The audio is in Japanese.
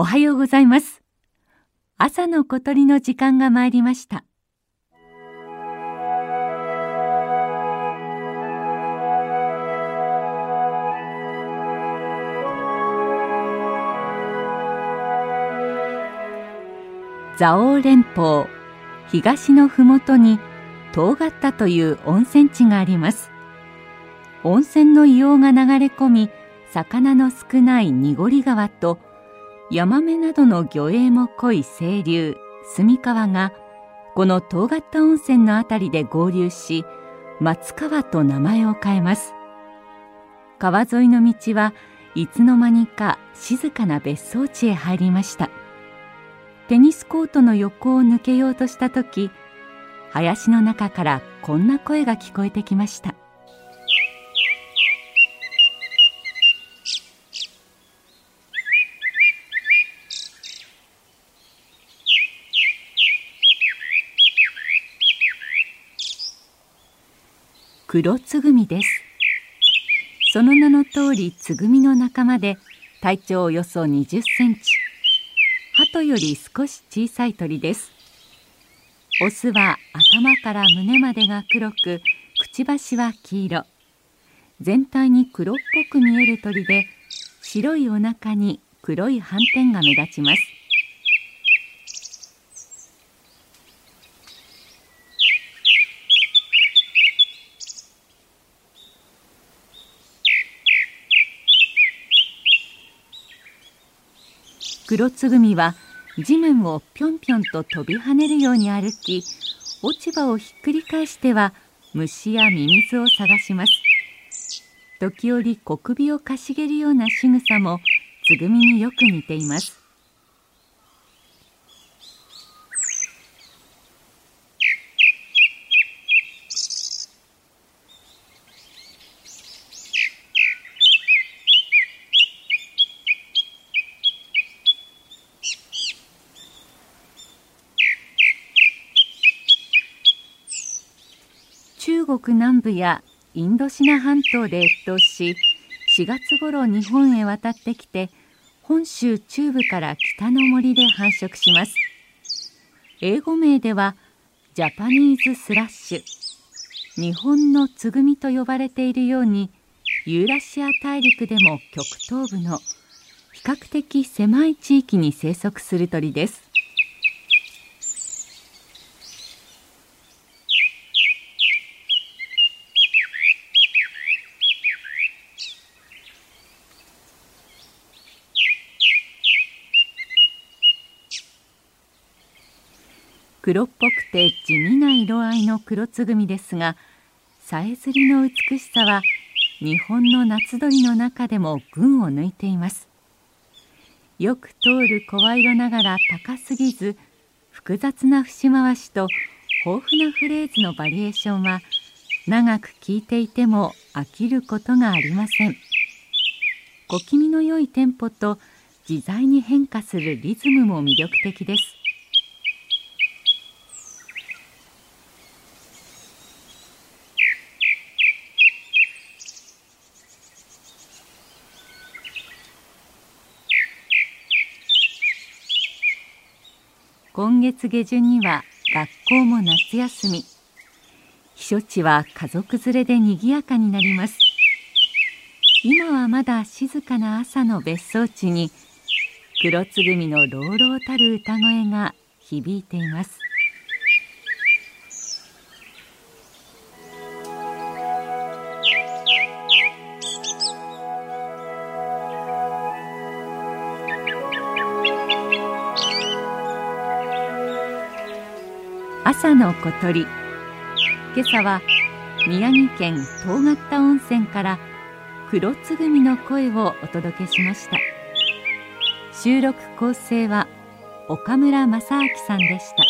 おはようございます。朝の小鳥の時間が参りました。蔵王連峰東のふもとに遠がったという温泉地があります。温泉の硫黄が流れ込み魚の少ない濁り川とヤマメなどの魚影も濃い清流住川がこの遠った温泉のあたりで合流し松川と名前を変えます。川沿いの道はいつの間にか静かな別荘地へ入りました。テニスコートの横を抜けようとした時林の中からこんな声が聞こえてきました「黒つぐみです。その名の通りつぐみの仲間で体長およそ20センチ。鳩より少し小さい鳥です。オスは頭から胸までが黒くくちばしは黄色。全体に黒っぽく見える鳥で白いお腹に黒い斑点が目立ちます。黒つぐみは地面をぴょんぴょんと飛び跳ねるように歩き落ち葉をひっくり返しては虫やミミズを探します。時折小首をかしげるような仕草もつぐみによく似ています中国南部やインドシナ半島で越冬し4月頃日本へ渡ってきて本州中部から北の森で繁殖します。英語名ではジャパニーズスラッシュ日本のつぐみと呼ばれているようにユーラシア大陸でも極東部の比較的狭い地域に生息する鳥です。黒っぽくて地味な色合いの黒つぐみですがさえずりの美しさは日本の夏鳥の中でも群を抜いています。よく通る声色ながら高すぎず複雑な節回しと豊富なフレーズのバリエーションは長く聴いていても飽きることがありません。小気味の良いテンポと自在に変化するリズムも魅力的です。今月下旬には学校も夏休み。避暑地は家族連れで賑やかになります。今はまだ静かな朝の別荘地に黒つぐみの朗々たる歌声が響いています。朝の小鳥。今朝は宮城県遠刈温泉から黒つぐみの声をお届けしました。収録構成は岡村正明さんでした。